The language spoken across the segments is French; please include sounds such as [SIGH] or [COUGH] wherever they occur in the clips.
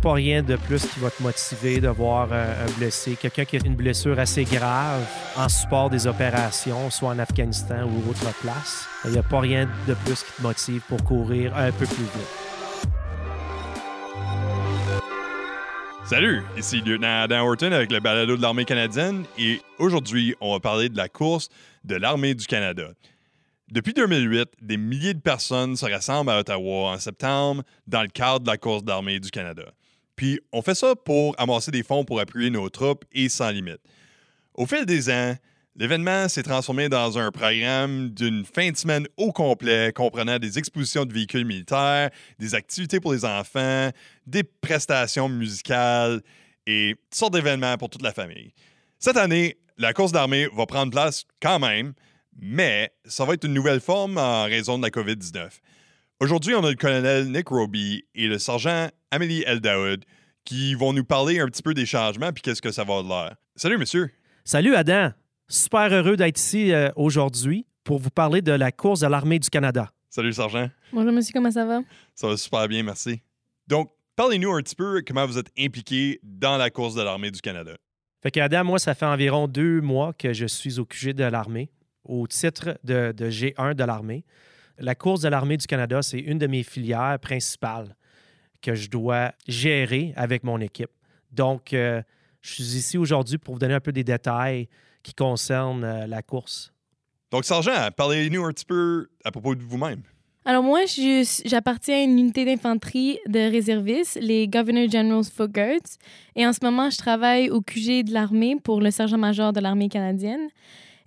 pas rien de plus qui va te motiver de voir euh, un blessé, quelqu'un qui a une blessure assez grave en support des opérations, soit en Afghanistan ou autre place. Il n'y a pas rien de plus qui te motive pour courir un peu plus vite. Salut, ici Lieutenant Adam Horton avec le balado de l'armée canadienne et aujourd'hui, on va parler de la course de l'armée du Canada. Depuis 2008, des milliers de personnes se rassemblent à Ottawa en septembre dans le cadre de la course d'armée du Canada. Puis on fait ça pour amasser des fonds pour appuyer nos troupes et sans limite. Au fil des ans, l'événement s'est transformé dans un programme d'une fin de semaine au complet comprenant des expositions de véhicules militaires, des activités pour les enfants, des prestations musicales et toutes sortes d'événements pour toute la famille. Cette année, la course d'armée va prendre place quand même, mais ça va être une nouvelle forme en raison de la COVID-19. Aujourd'hui, on a le colonel Nick Roby et le sergent Amélie Eldaoud qui vont nous parler un petit peu des changements puis qu'est-ce que ça va de l'air. Salut, monsieur. Salut, Adam. Super heureux d'être ici euh, aujourd'hui pour vous parler de la course de l'armée du Canada. Salut, sergent. Bonjour, monsieur, comment ça va? Ça va super bien, merci. Donc, parlez-nous un petit peu comment vous êtes impliqué dans la course de l'armée du Canada. Fait que Adam, moi, ça fait environ deux mois que je suis au QG de l'armée au titre de, G1 de l'armée. La course de l'armée du Canada, c'est une de mes filières principales que je dois gérer avec mon équipe. Donc, euh, je suis ici aujourd'hui pour vous donner un peu des détails qui concernent euh, la course. Donc, Sergent, parlez-nous un petit peu à propos de vous-même. Alors moi, j'appartiens à une unité d'infanterie de réservistes, les Governor General's Foot Guards. Et en ce moment, je travaille au QG de l'armée pour le sergent-major de l'armée canadienne.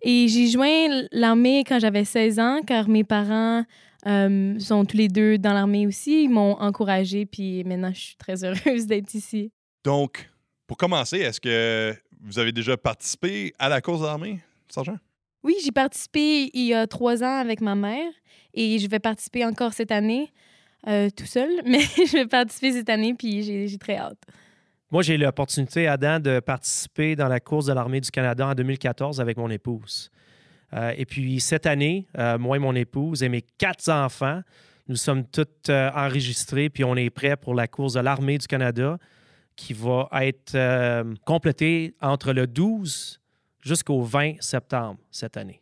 Et j'ai joint l'armée quand j'avais 16 ans, car mes parents euh, sont tous les deux dans l'armée aussi. Ils m'ont encouragée, puis maintenant, je suis très heureuse d'être ici. Donc, pour commencer, est-ce que vous avez déjà participé à la course d'armée, sergent? Oui, j'ai participé il y a trois ans avec ma mère et je vais participer encore cette année, euh, tout seul, [LAUGHS] mais je vais participer cette année, puis j'ai très hâte. Moi, j'ai eu l'opportunité, Adam, de participer dans la course de l'armée du Canada en 2014 avec mon épouse. Euh, et puis cette année, euh, moi et mon épouse et mes quatre enfants, nous sommes tous euh, enregistrés, puis on est prêts pour la course de l'armée du Canada qui va être complétée entre le 12 jusqu'au 20 septembre cette année.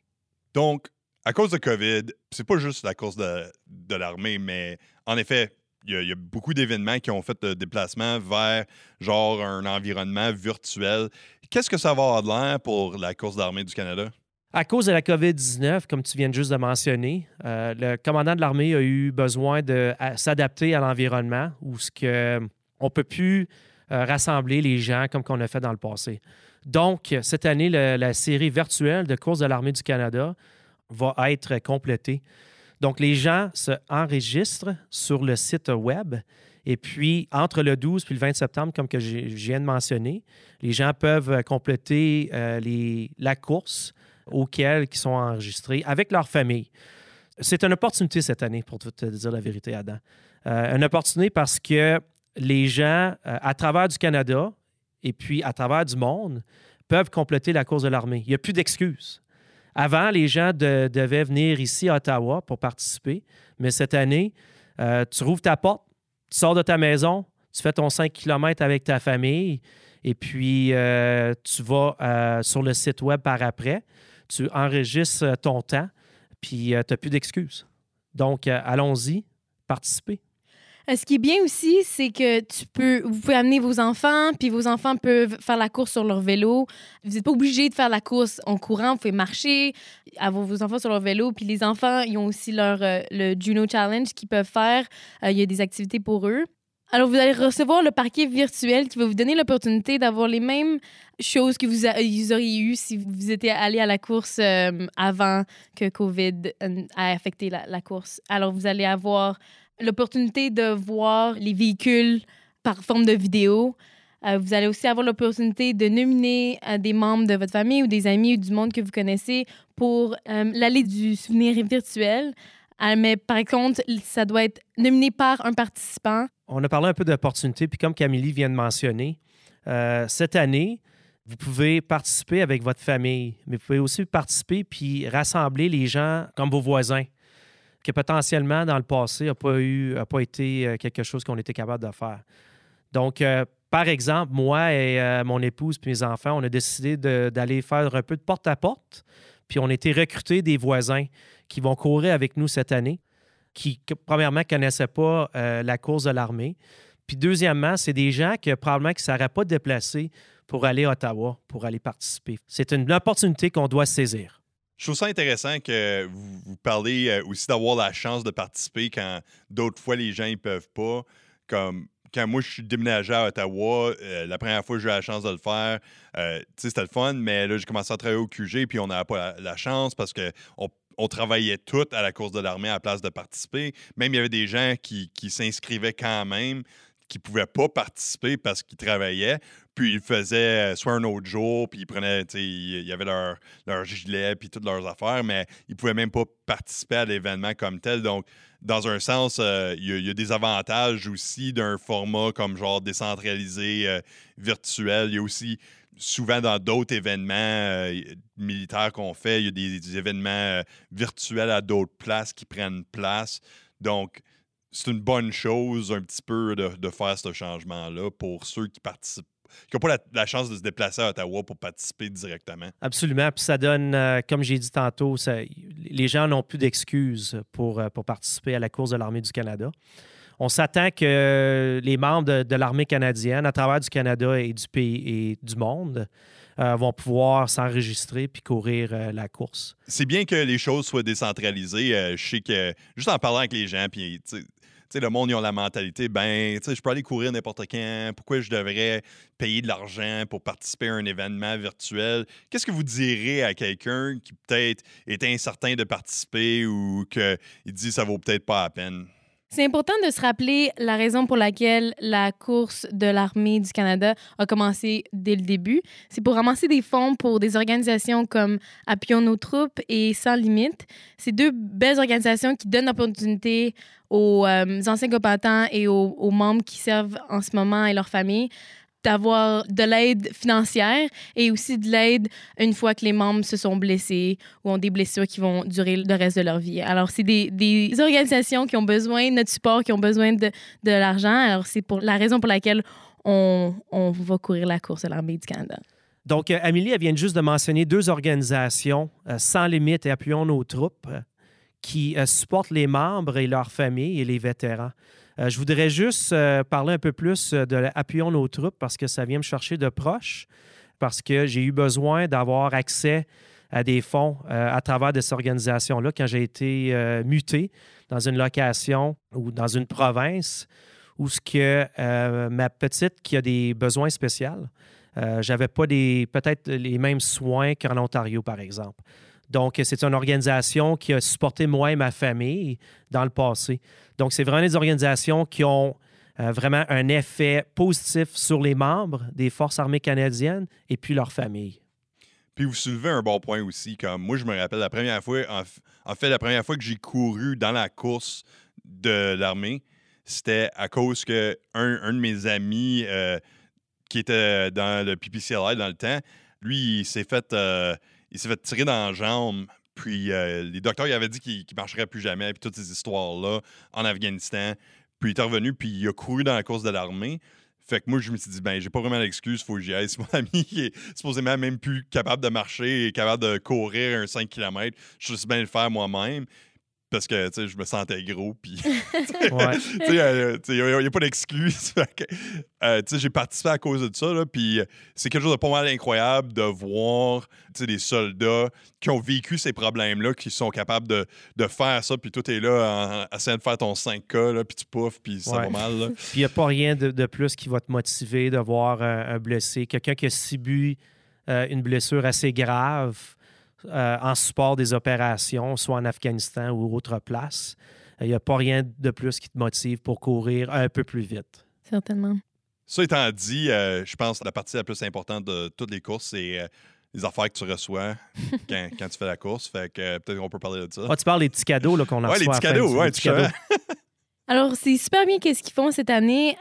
Donc, à cause de COVID, c'est pas juste la course de, l'armée, mais en effet, il y, a beaucoup d'événements qui ont fait le déplacement vers genre un environnement virtuel. Qu'est-ce que ça va avoir de l'air pour la course d'armée du Canada? À cause de la COVID-19, comme tu viens juste de mentionner, euh, le commandant de l'armée a eu besoin de s'adapter à l'environnement où ce que on peut plus euh, rassembler les gens comme qu'on a fait dans le passé. Donc, cette année, la série virtuelle de course de l'armée du Canada va être complétée. Donc, les gens se enregistrent sur le site web. Et puis, entre le 12 et le 20 septembre, comme que je viens de mentionner, les gens peuvent compléter euh, la course auxquelles ils sont enregistrés avec leur famille. C'est une opportunité cette année, pour te dire la vérité, Adam. Euh, une opportunité parce que les gens, euh, à travers du Canada et puis à travers du monde, peuvent compléter la course de l'armée. Il n'y a plus d'excuses. Avant, les gens devaient venir ici à Ottawa pour participer, mais cette année, euh, tu rouvres ta porte, tu sors de ta maison, tu fais ton 5 km avec ta famille et puis tu vas sur le site web par après, tu enregistres ton temps, puis tu n'as plus d'excuses. Donc, allons-y, participez. Euh, ce qui est bien aussi, c'est que tu peux, vous pouvez amener vos enfants, puis vos enfants peuvent faire la course sur leur vélo. Vous n'êtes pas obligé de faire la course en courant, vous pouvez marcher, avoir vos enfants sur leur vélo, puis les enfants, ils ont aussi leur euh, le Juno Challenge qu'ils peuvent faire. Euh, il y a des activités pour eux. Alors, vous allez recevoir le parquet virtuel qui va vous donner l'opportunité d'avoir les mêmes choses que vous, auriez eues si vous étiez allé à la course avant que COVID a affecté la, course. Alors, vous allez avoir l'opportunité de voir les véhicules par forme de vidéo. Euh, vous allez aussi avoir l'opportunité de nominer euh, des membres de votre famille ou des amis ou du monde que vous connaissez pour euh, l'allée du souvenir virtuel. mais par contre, ça doit être nominé par un participant. On a parlé un peu d'opportunités, puis comme Camille vient de mentionner, cette année, vous pouvez participer avec votre famille, mais vous pouvez aussi participer puis rassembler les gens comme vos voisins que potentiellement, dans le passé, n'a pas, été euh, quelque chose qu'on était capable de faire. Donc, euh, par exemple, moi et euh, mon épouse puis mes enfants, on a décidé d'aller faire un peu de porte-à-porte. Puis on a été recruter des voisins qui vont courir avec nous cette année, qui, premièrement, ne connaissaient pas euh, la course de l'armée. Puis deuxièmement, c'est des gens que probablement qui ne seraient pas déplacés pour aller à Ottawa, pour aller participer. C'est une opportunité qu'on doit saisir. Je trouve ça intéressant que vous, parlez euh, aussi d'avoir la chance de participer quand d'autres fois les gens ne peuvent pas. Comme quand moi je suis déménagé à Ottawa, euh, la première fois que j'ai eu la chance de le faire, c'était le fun, mais là j'ai commencé à travailler au QG puis on n'avait pas la, la chance parce que on, on travaillait tous à la course de l'armée à la place de participer. Même il y avait des gens qui, s'inscrivaient quand même, qui ne pouvaient pas participer parce qu'ils travaillaient. Puis ils faisaient euh, soit un autre jour, puis ils prenaient, il y avait leur, leur gilet, puis toutes leurs affaires, mais ils ne pouvaient même pas participer à l'événement comme tel. Donc, dans un sens, euh, il y, a- il y a des avantages aussi d'un format comme genre décentralisé, euh, virtuel. Il y a aussi souvent dans d'autres événements euh, militaires qu'on fait, il y a des, événements euh, virtuels à d'autres places qui prennent place. Donc, c'est une bonne chose un petit peu de, faire ce changement-là pour ceux qui participent, qui n'ont pas la, chance de se déplacer à Ottawa pour participer directement. Absolument. Puis ça donne, euh, comme j'ai dit tantôt, les gens n'ont plus d'excuses pour participer à la course de l'armée du Canada. On s'attend que les membres de, l'armée canadienne, à travers du Canada et du pays et du monde, euh, vont pouvoir s'enregistrer puis courir euh, la course. C'est bien que les choses soient décentralisées. Euh, je sais que, juste en parlant avec les gens, puis le monde, ils ont la mentalité, ben, je peux aller courir n'importe quand. Pourquoi je devrais payer de l'argent pour participer à un événement virtuel? Qu'est-ce que vous direz à quelqu'un qui peut-être est incertain de participer ou qu'il dit ça vaut peut-être pas la peine? C'est important de se rappeler la raison pour laquelle la course de l'armée du Canada a commencé dès le début. C'est pour ramasser des fonds pour des organisations comme Appuyons nos troupes et Sans limite. C'est deux belles organisations qui donnent l'opportunité aux euh, anciens combattants et aux, aux membres qui servent en ce moment et leurs familles d'avoir de l'aide financière et aussi de l'aide une fois que les membres se sont blessés ou ont des blessures qui vont durer le reste de leur vie. Alors, c'est des, des organisations qui ont besoin de notre support, qui ont besoin de, de l'argent. Alors, c'est pour la raison pour laquelle on, on va courir la course de l'armée du Canada. Donc, euh, Amélie, elle vient juste de mentionner deux organisations, euh, Sans Limites et Appuyons nos troupes, euh, qui supportent les membres et leurs familles et les vétérans. Euh, je voudrais juste euh, parler un peu plus euh, de Appuyons nos troupes parce que ça vient me chercher de proche, parce que j'ai eu besoin d'avoir accès à des fonds à travers de cette organisation-là quand j'ai été muté dans une location ou dans une province où ce que ma petite qui a des besoins spéciaux, j'avais pas peut-être les mêmes soins qu'en Ontario, par exemple. Donc, c'est une organisation qui a supporté moi et ma famille dans le passé. Donc, c'est vraiment des organisations qui ont euh, vraiment un effet positif sur les membres des Forces armées canadiennes et puis leurs familles. Puis vous soulevez un bon point aussi. Comme moi, je me rappelle la première fois, en, fait, la première fois que j'ai couru dans la course de l'armée, c'était à cause que un de mes amis euh, qui était dans le PPCLI dans le temps, lui, il s'est fait, euh, il s'est fait tirer dans la jambe. Puis euh, les docteurs avaient dit qu'il marcherait plus jamais, puis toutes ces histoires-là en Afghanistan. Puis il est revenu, puis il a couru dans la course de l'armée. Fait que moi, je me suis dit, ben, j'ai pas vraiment d'excuse, faut que j'y aille. C'est mon [LAUGHS] ami qui est supposément même plus capable de marcher et capable de courir un 5 km. Je suis bien le faire moi-même parce que, tu sais, je me sentais gros, puis... Il n'y a, pas d'excuse. [LAUGHS] Euh, tu sais, j'ai participé à cause de ça, là, puis euh, c'est quelque chose de pas mal incroyable de voir, tu sais, des soldats qui ont vécu ces problèmes-là, qui sont capables de, de faire ça, puis tout est là en, essayant de faire ton 5K, là, puis tu pouffes, puis ça Ouais. va mal. Puis il n'y a pas rien de, de plus qui va te motiver de voir un, un blessé, quelqu'un qui a subi euh, une blessure assez grave euh, en support des opérations, soit en Afghanistan ou autre place. Il n'y a pas rien de plus qui te motive pour courir un peu plus vite. Certainement. Ça étant dit, euh, je pense que la partie la plus importante de toutes les courses, c'est euh, les affaires que tu reçois [LAUGHS] quand, quand tu fais la course. Fait que euh, peut-être qu'on peut parler de ça. Ah, tu parles des petits cadeaux qu'on a Ouais, les petits cadeaux, ouais, les tu petits cadeaux. [LAUGHS] Alors, c'est super bien qu'est-ce qu'ils font cette année.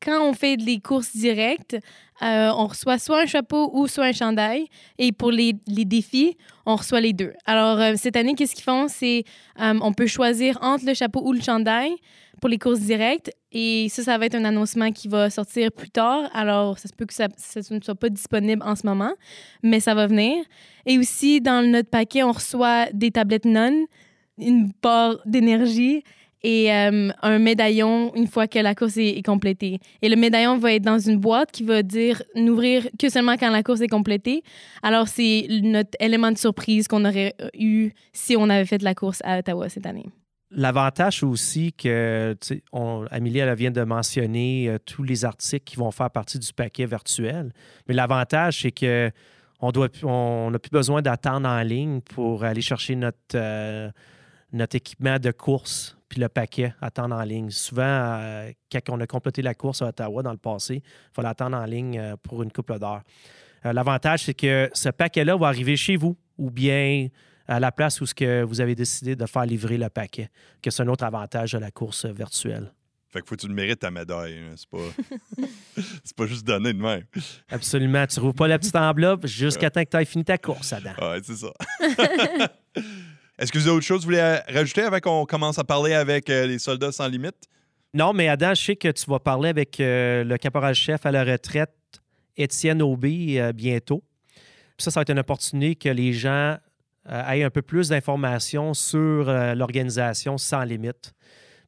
Quand on fait des courses directes, euh, on reçoit soit un chapeau ou soit un chandail. Et pour les, les défis, on reçoit les deux. Alors, euh, cette année, qu'est-ce qu'ils font? C'est on peut choisir entre le chapeau ou le chandail. pour les courses directes. Et ça, ça va être un annoncement qui va sortir plus tard. Alors, ça se peut que ça, ça ne soit pas disponible en ce moment, mais ça va venir. Et aussi, dans notre paquet, on reçoit des tablettes non, une barre d'énergie et euh, un médaillon une fois que la course est, complétée. Et le médaillon va être dans une boîte qui va dire n'ouvrir que seulement quand la course est complétée. Alors, c'est notre élément de surprise qu'on aurait eu si on avait fait la course à Ottawa cette année. L'avantage aussi que, on, Amélie, elle vient de mentionner euh, tous les articles qui vont faire partie du paquet virtuel. Mais l'avantage, c'est que on n'a on plus besoin d'attendre en ligne pour aller chercher notre, euh, notre équipement de course puis le paquet, attendre en ligne. Souvent, euh, quand on a complété la course à Ottawa dans le passé, il fallait attendre en ligne euh, pour une couple d'heures. Euh, L'avantage, c'est que ce paquet-là va arriver chez vous ou bien à la place où ce que vous avez décidé de faire livrer le paquet, que c'est un autre avantage de la course virtuelle. Fait que faut que tu le mérites ta médaille. Hein. C'est pas... [LAUGHS] c'est pas juste donné de même. Absolument. Tu ne pas la petite enveloppe jusqu'à temps que tu aies fini ta course, Adam. Ouais, c'est ça. [LAUGHS] Est-ce que vous avez autre chose que vous voulez rajouter avant qu'on commence à parler avec euh, les soldats sans limite? Non, mais Adam, je sais que tu vas parler avec euh, le caporal-chef à la retraite, Étienne Aubé, euh, bientôt. ça, ça va être une opportunité que les gens aient un peu plus d'informations sur l'organisation sans limite.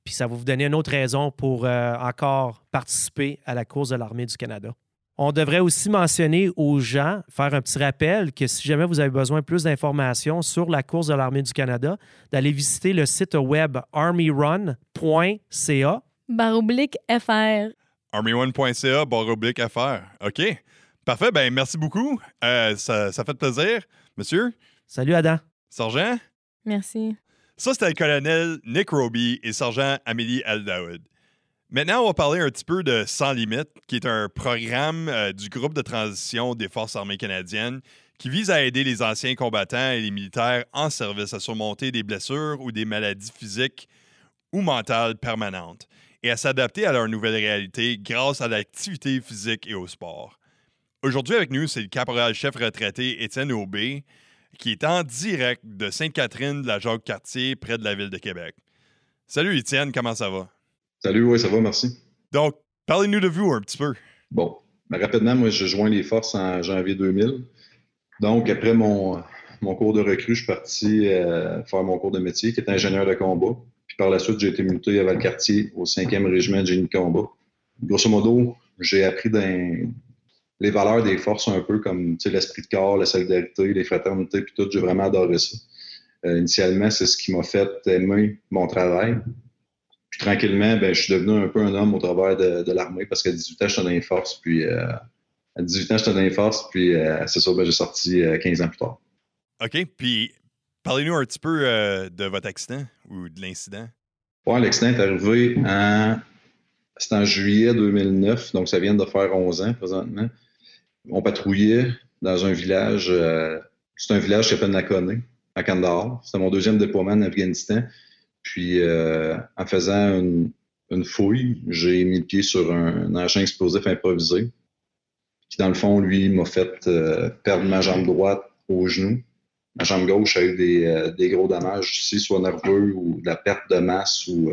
Puis ça va vous donner une autre raison pour encore participer à la course de l'armée du Canada. On devrait aussi mentionner aux gens, faire un petit rappel que si jamais vous avez besoin de plus d'informations sur la course de l'Armée du Canada, d'aller visiter le site web armyrun.ca. Baroblique FR. Armyrun.ca, baroblique FR. OK. Parfait. Ben, merci beaucoup. Euh, ça, ça fait plaisir. Monsieur? Salut, Adam. Sergent? Merci. Ça, c'était le colonel Nick Roby et sergent Amélie Aldaoud. Maintenant, on va parler un petit peu de Sans Limite, qui est un programme euh, du groupe de transition des Forces armées canadiennes qui vise à aider les anciens combattants et les militaires en service à surmonter des blessures ou des maladies physiques ou mentales permanentes et à s'adapter à leur nouvelle réalité grâce à l'activité physique et au sport. Aujourd'hui avec nous, c'est le caporal-chef retraité Étienne Aubé, qui est en direct de Sainte-Catherine de la Jacques-Cartier, près de la ville de Québec. Salut Étienne, comment ça va? Salut, oui, ça va, merci. Donc, parlez-nous de vous un petit peu. Bon, ben, rapidement, moi, je joins les forces en janvier 2000. Donc, après mon, mon cours de recrue, je suis parti euh, faire mon cours de métier, qui est ingénieur de combat. Puis par la suite, j'ai été muté à Valcartier, au 5e régiment de génie de combat. Grosso modo, j'ai appris les valeurs des forces un peu comme l'esprit de corps, la solidarité, les fraternités, puis tout. J'ai vraiment adoré ça. Euh, initialement, c'est ce qui m'a fait aimer mon travail tranquillement, ben, je suis devenu un peu un homme au travers de, l'armée parce qu'à 18 ans, j'étais dans les forces. Puis euh, à 18 ans, j'étais dans les forces. Puis euh, c'est ça, ben, j'ai sorti 15 euh, ans plus tard. OK. Puis parlez-nous un petit peu de votre accident ou de l'incident. Ouais, l'accident est arrivé en. C'était en juillet 2009, donc ça vient de faire 11 ans présentement. On patrouillait dans un village, c'est un village qui s'appelle Nakone, à Kandahar. C'était mon deuxième déploiement en Afghanistan. Puis, euh, en faisant une, fouille, j'ai mis le pied sur un, engin explosif improvisé, qui, dans le fond, lui, m'a fait euh, perdre ma jambe droite au genou. Ma jambe gauche a eu des, euh, gros dommages soit nerveux ou de la perte de masse ou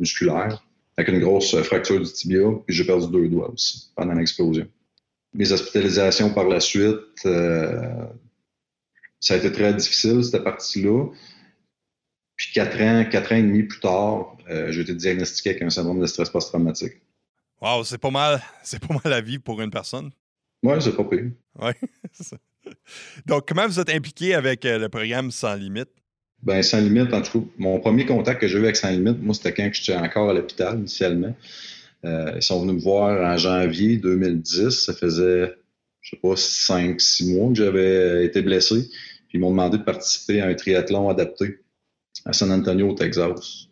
musculaire, avec une grosse fracture du tibia. Puis, j'ai perdu deux doigts aussi pendant l'explosion. Mes hospitalisations par la suite, ça a été très difficile, cette partie-là. Puis quatre ans, quatre ans et demi plus tard, euh, j'ai été diagnostiqué avec un syndrome de stress post-traumatique. Wow, c'est pas mal, [LAUGHS] c'est pas mal la vie pour une personne. Oui, c'est pas pire. Oui. [LAUGHS] Donc, comment vous êtes impliqué avec euh, le programme Sans Limite? Ben, Sans Limite, en tout cas, mon premier contact que j'ai eu avec Sans Limite, moi, c'était quand j'étais encore à l'hôpital initialement. Euh, ils sont venus me voir en janvier 2010. Ça faisait, je sais pas, cinq, six mois que j'avais été blessé. Puis ils m'ont demandé de participer à un triathlon adapté à San Antonio, au Texas.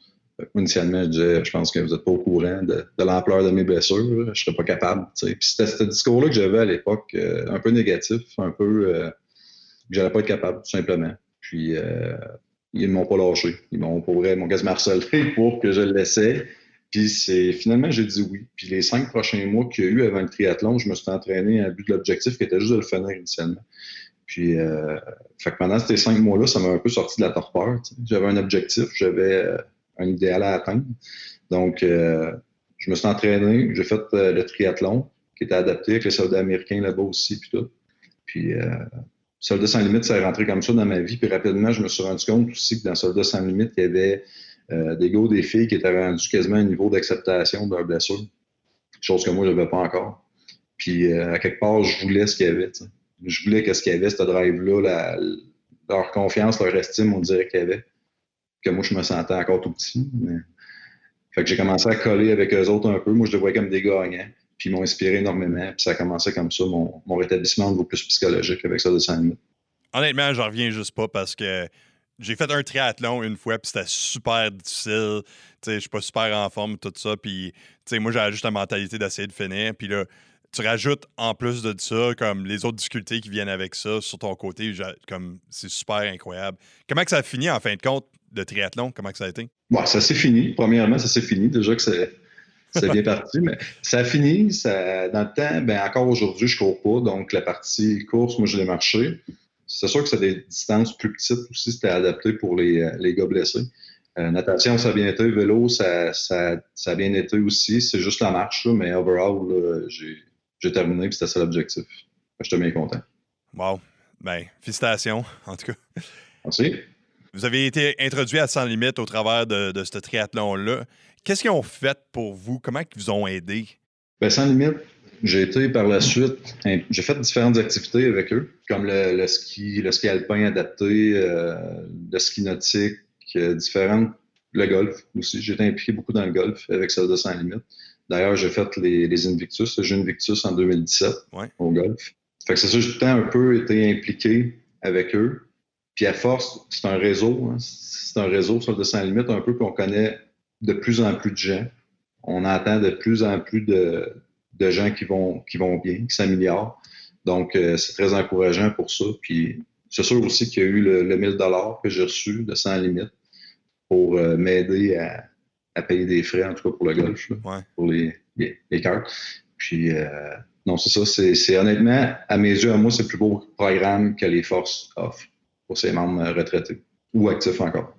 Initialement, je disais, je pense que vous n'êtes pas au courant de, l'ampleur de mes blessures. Je ne serais pas capable. Puis c'était ce discours-là que j'avais à l'époque, euh, un peu négatif, un peu euh, que je n'allais pas être capable, tout simplement. Puis euh, ils ne m'ont pas lâché. Ils m'ont pour m'ont quasiment harcelé [LAUGHS] pour que je le laissais. Puis c'est finalement, j'ai dit oui. Puis les cinq prochains mois qu'il y a eu avant le triathlon, je me suis entraîné à but de l'objectif qui était juste de le finir initialement. Puis, euh, fait que pendant ces cinq mois-là, ça m'a un peu sorti de la torpeur. J'avais un objectif, j'avais euh, un idéal à atteindre. Donc, euh, je me suis entraîné, j'ai fait euh, le triathlon qui était adapté avec les soldats américains là-bas aussi, puis tout. Puis, euh, Soldats sans limite, ça est rentré comme ça dans ma vie. Puis rapidement, je me suis rendu compte aussi que dans Soldats sans limite, il y avait des gars, des filles qui étaient rendus quasiment à un niveau d'acceptation de leur blessure. Chose que moi, je n'avais pas encore. Puis à quelque part, je voulais ce qu'il y avait. Je voulais qu'est-ce qu'il y avait, ce drive-là, leur confiance, leur estime, on dirait qu'il y avait. Que moi, je me sentais encore tout petit. Fait que j'ai commencé à coller avec eux autres un peu. Moi, je les voyais comme des gagnants. Puis ils m'ont inspiré énormément. Puis ça a commencé comme ça, mon, rétablissement au niveau plus psychologique avec ça de 5 minutes. Honnêtement, j'en reviens juste pas parce que j'ai fait un triathlon une fois, puis c'était super difficile. Je suis pas super en forme, tout ça. Puis moi, j'avais juste la mentalité d'essayer de finir. Puis là, tu rajoutes en plus de ça, comme les autres difficultés qui viennent avec ça sur ton côté, comme c'est super incroyable. Comment que ça a fini en fin de compte de triathlon? Comment que ça a été? Bon, ça s'est fini. Premièrement, ça s'est fini. Déjà que c'est c'est bien [LAUGHS] parti, mais ça a fini. Ça, dans le temps, ben, encore aujourd'hui, je cours pas. Donc, la partie course, moi, je l'ai marché. C'est sûr que c'est des distances plus petites aussi. C'était adapté pour les, euh, les gars blessés. Euh, natation, ça a bien été. Vélo, ça, ça, ça a bien été aussi. C'est juste la marche, là, mais overall, j'ai terminé et c'était ça l'objectif. J'étais bien content. Wow. Ben, félicitations, [LAUGHS] en tout cas. Merci. Vous avez été introduit à Sans Limite au travers de, de ce triathlon-là. Qu'est-ce qu'ils ont fait pour vous? Comment ils vous ont aidé? Bien, sans limite, j'ai été par la suite, j'ai fait différentes activités avec eux, comme le, ski, le ski alpin adapté, euh, le ski nautique, euh, différentes, le golf aussi. J'ai été impliqué beaucoup dans le golf avec celle de Sans Limite. D'ailleurs, j'ai fait les, les Invictus, le jeu Invictus en 2017 au golf. Fait que c'est ça, j'ai tout le temps un peu été impliqué avec eux. Puis à force, c'est un réseau, hein, c'est un réseau, sur de Sans Limite, un peu qu'on connaît de plus en plus de gens. On entend de plus en plus de, gens qui vont, qui vont bien, qui s'améliorent. Donc, euh, c'est très encourageant pour ça. Puis, c'est sûr aussi qu'il y a eu le, 1000 dollars que j'ai reçu de sans limite pour euh, m'aider à, payer des frais, en tout cas pour le golf, pour les, les, cartes. Puis, euh, non, c'est ça. C'est honnêtement, à mes yeux, à moi, c'est le plus beau programme que les forces offrent pour ses membres retraités ou actifs encore.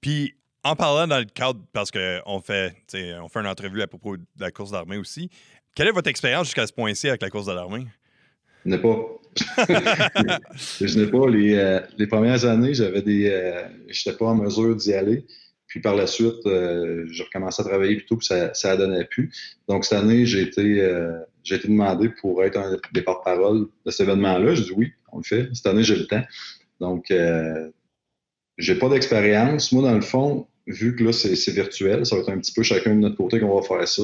Puis, en parlant dans le cadre, parce qu'on fait, on fait une entrevue à propos de la course d'armée aussi, quelle est votre expérience jusqu'à ce point-ci avec la course de l'armée? Je n'ai pas. [LAUGHS] je n'ai pas. Les, euh, les, premières années, j'avais des. Euh, j'étais pas en mesure d'y aller. Puis par la suite, euh, j'ai recommencé à travailler plutôt, puis ça, ça donnait plus. Donc cette année, j'ai été, j'ai été demandé pour être un des porte-parole de cet événement-là. J'ai dit oui, on le fait. Cette année, j'ai le temps. Donc, j'ai pas d'expérience. Moi, dans le fond, vu que là, c'est virtuel, ça va être un petit peu chacun de notre côté qu'on va faire ça.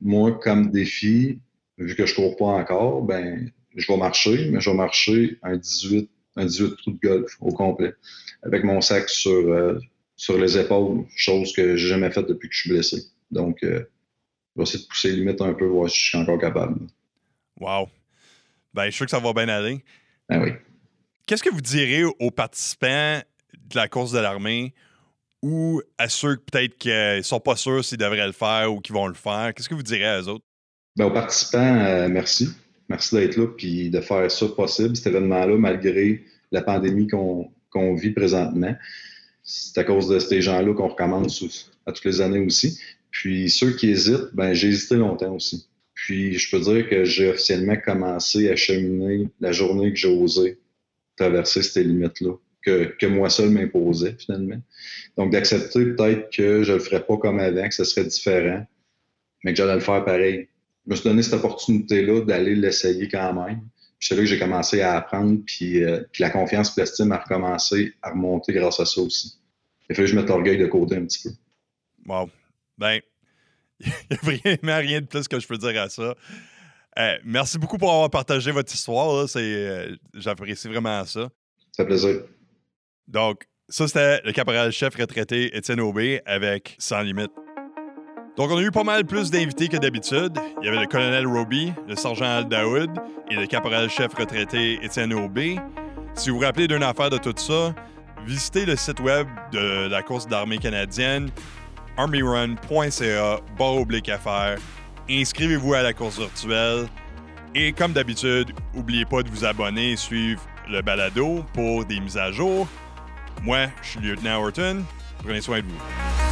Moi, comme défi, vu que je cours pas encore, ben, je vais marcher, mais je vais marcher un 18, un 18 trous de golf au complet, avec mon sac sur, euh, sur les épaules, chose que j'ai jamais faite depuis que je suis blessé. Donc, euh, je vais essayer de pousser les limites un peu, voir si je suis encore capable. Wow. Ben, je suis sûr que ça va bien aller. Ben oui. Qu'est-ce que vous direz aux participants de la course de l'armée ou à ceux peut-être qui ne sont pas sûrs s'ils devraient le faire ou qui vont le faire? Qu'est-ce que vous direz à eux autres? Bien, aux participants, euh, merci. Merci d'être là et de faire ça possible, cet événement-là, malgré la pandémie qu'on vit présentement. C'est à cause de ces gens-là qu'on recommence à toutes les années aussi. Puis ceux qui hésitent, ben j'ai hésité longtemps aussi. Puis je peux dire que j'ai officiellement commencé à cheminer la journée que j'ai osé traverser ces limites-là que, moi seul m'imposais finalement. Donc d'accepter peut-être que je le ferais pas comme avant, que ce serait différent, mais que j'allais le faire pareil. Je me suis donné cette opportunité-là d'aller l'essayer quand même. C'est là que j'ai commencé à apprendre, puis, euh, puis la confiance et l'estime a recommencé à remonter grâce à ça aussi. Il fallait que je mette l'orgueil de côté un petit peu. Wow. Ben, [LAUGHS] il n'y a vraiment rien de plus que je peux dire à ça. Euh, merci beaucoup pour avoir partagé votre histoire. Euh, j'apprécie vraiment ça. Ça fait plaisir. Donc, ça, c'était le caporal-chef retraité Étienne Aubé avec Sans Limite. Donc, on a eu pas mal plus d'invités que d'habitude. Il y avait le colonel Roby, le sergent Al Daoud et le caporal-chef retraité Étienne Aubé. Si vous vous rappelez d'une affaire de tout ça, visitez le site web de la course d'armée canadienne, armyrun.ca, barre oblique. Inscrivez-vous à la course virtuelle. Et comme d'habitude, n'oubliez pas de vous abonner et suivre le balado pour des mises à jour. Moi, je suis lieutenant Horton. Prenez soin de vous.